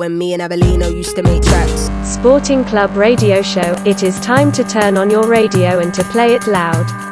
When me and Abelino used to make tracks. Sporting Club radio show. It is time to turn on your radio and to play it loud.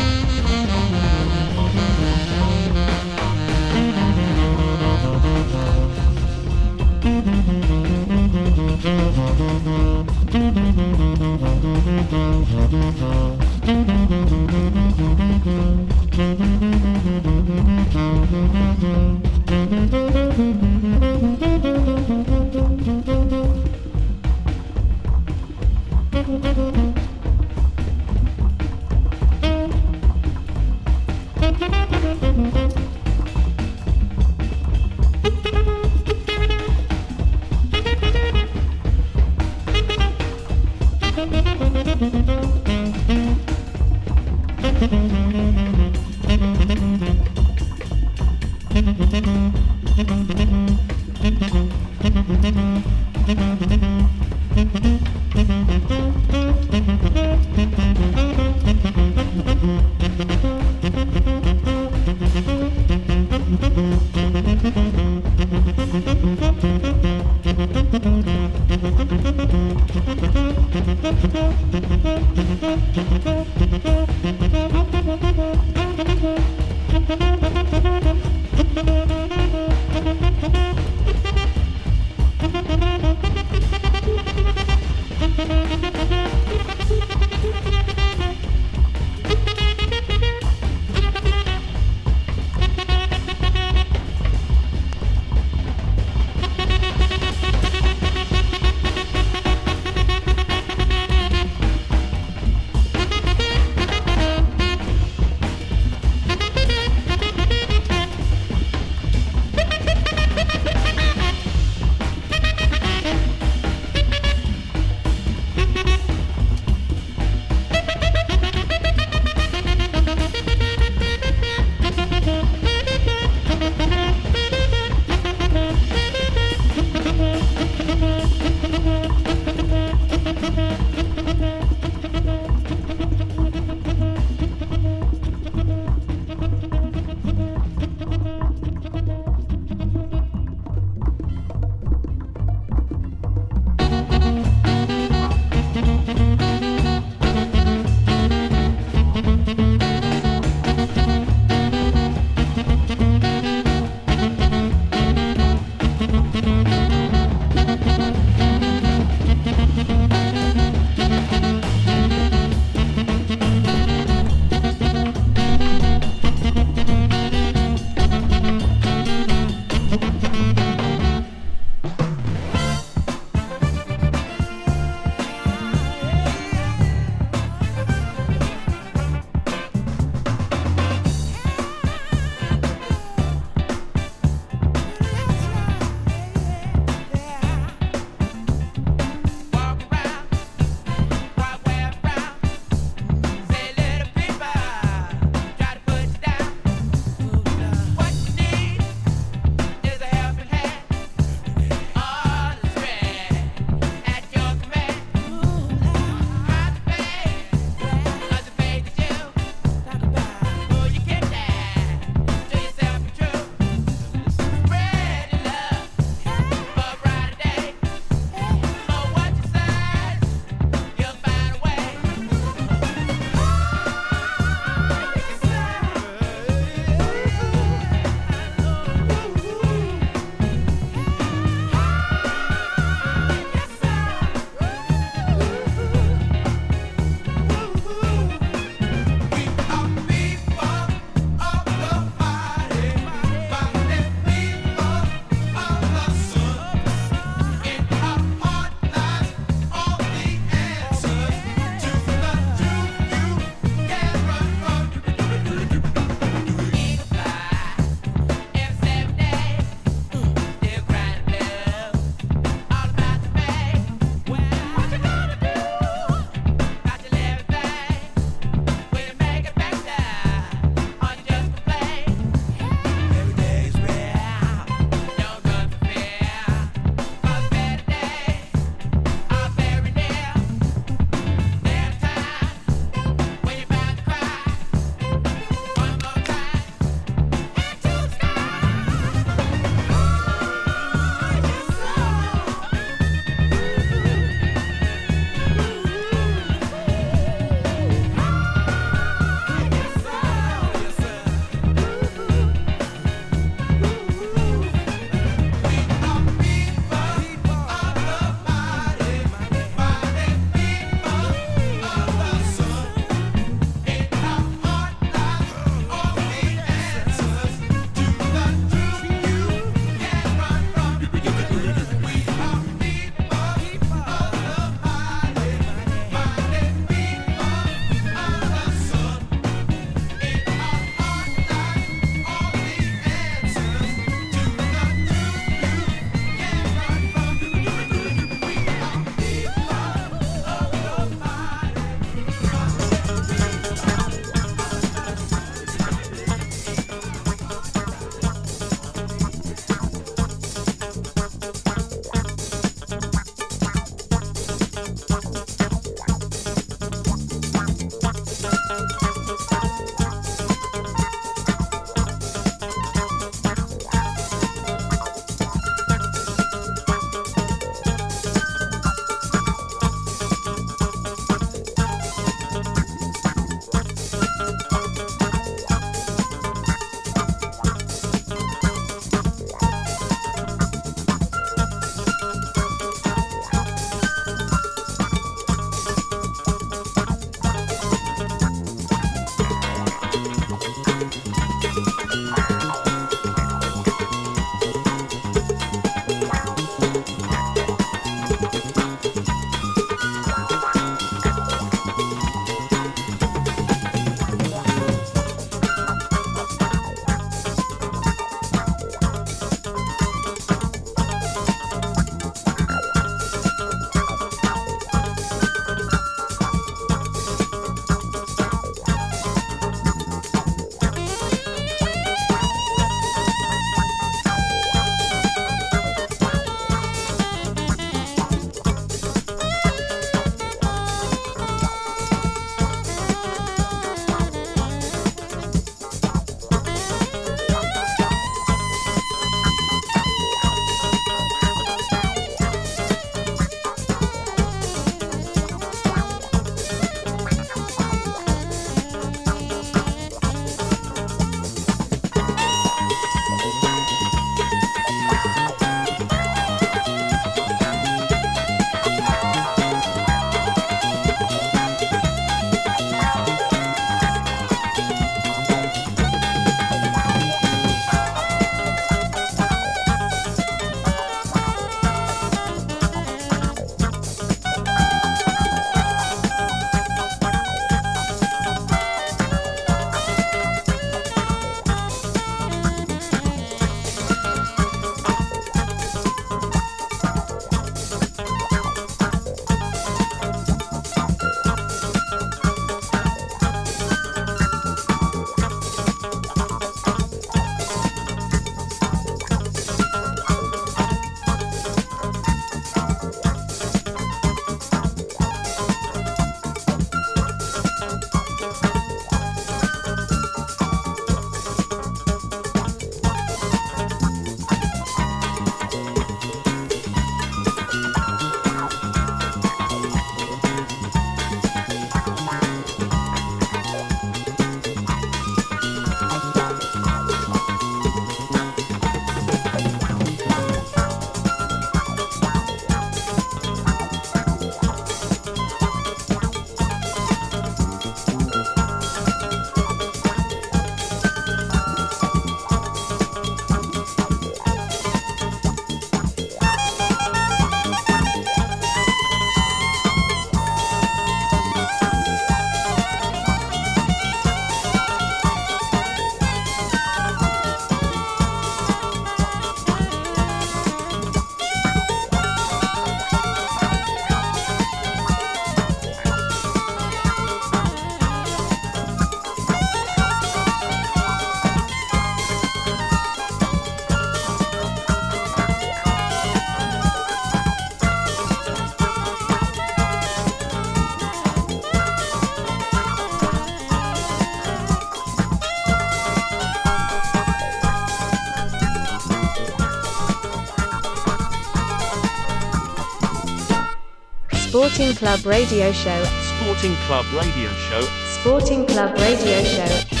Sporting Club Radio Show. Sporting Club Radio Show. Sporting Club Radio Show.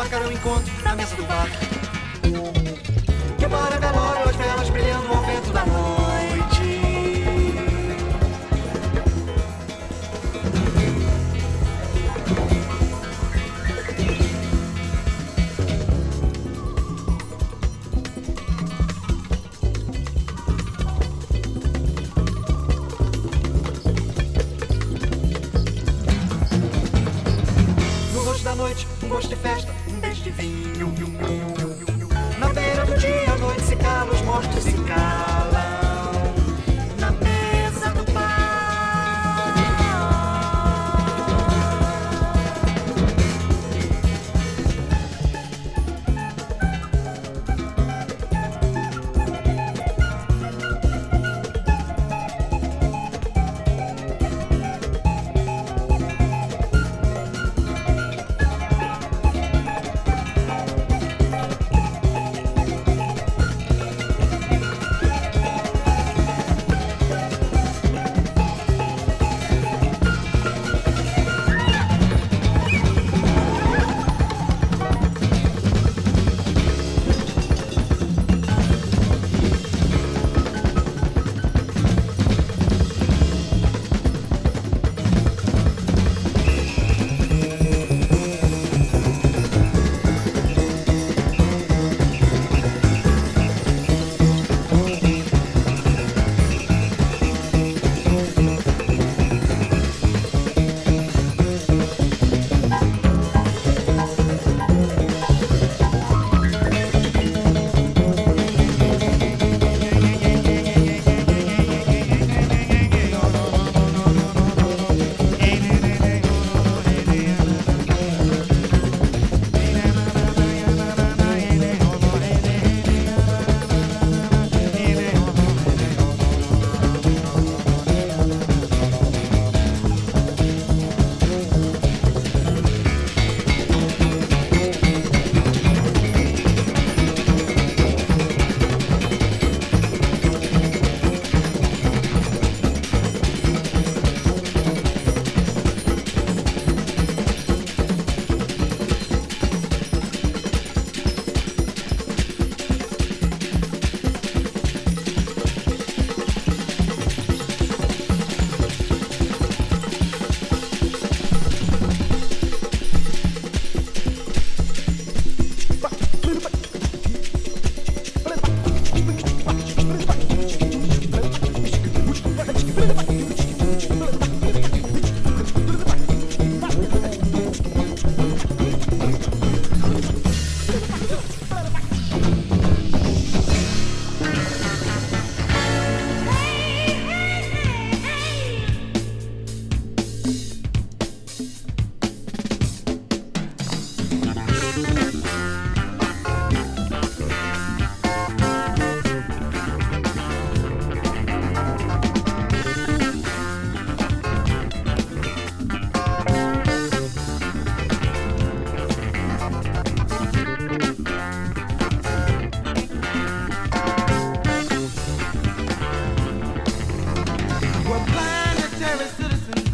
macarão encontro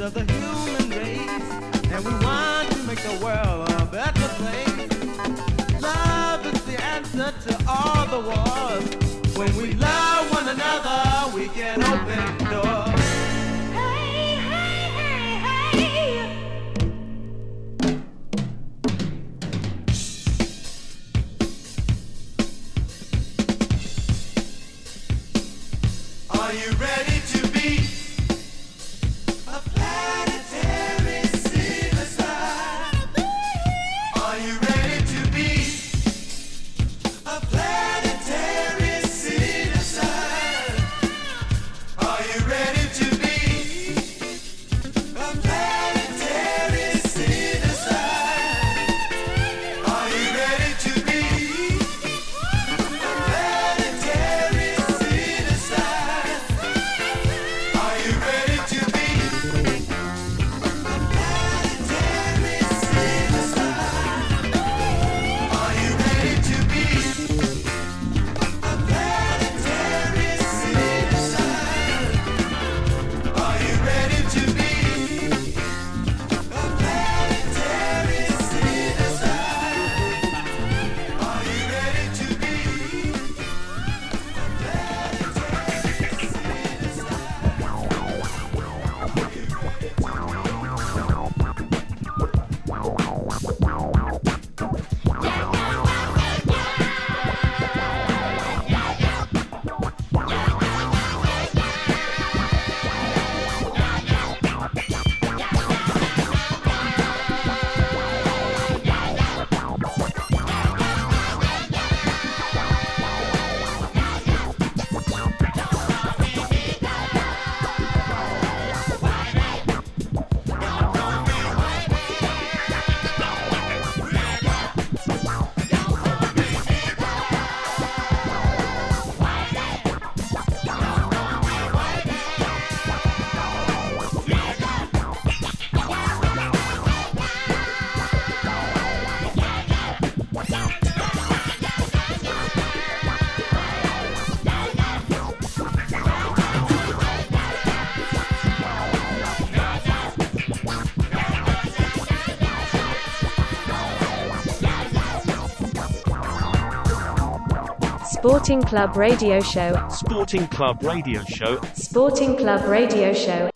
of the human race, and we want to make the world a better place. Love is the answer to all the wars. When we love one another, we can open doors. Sporting Club Radio Show. Sporting Club Radio Show. Sporting Club Radio Show.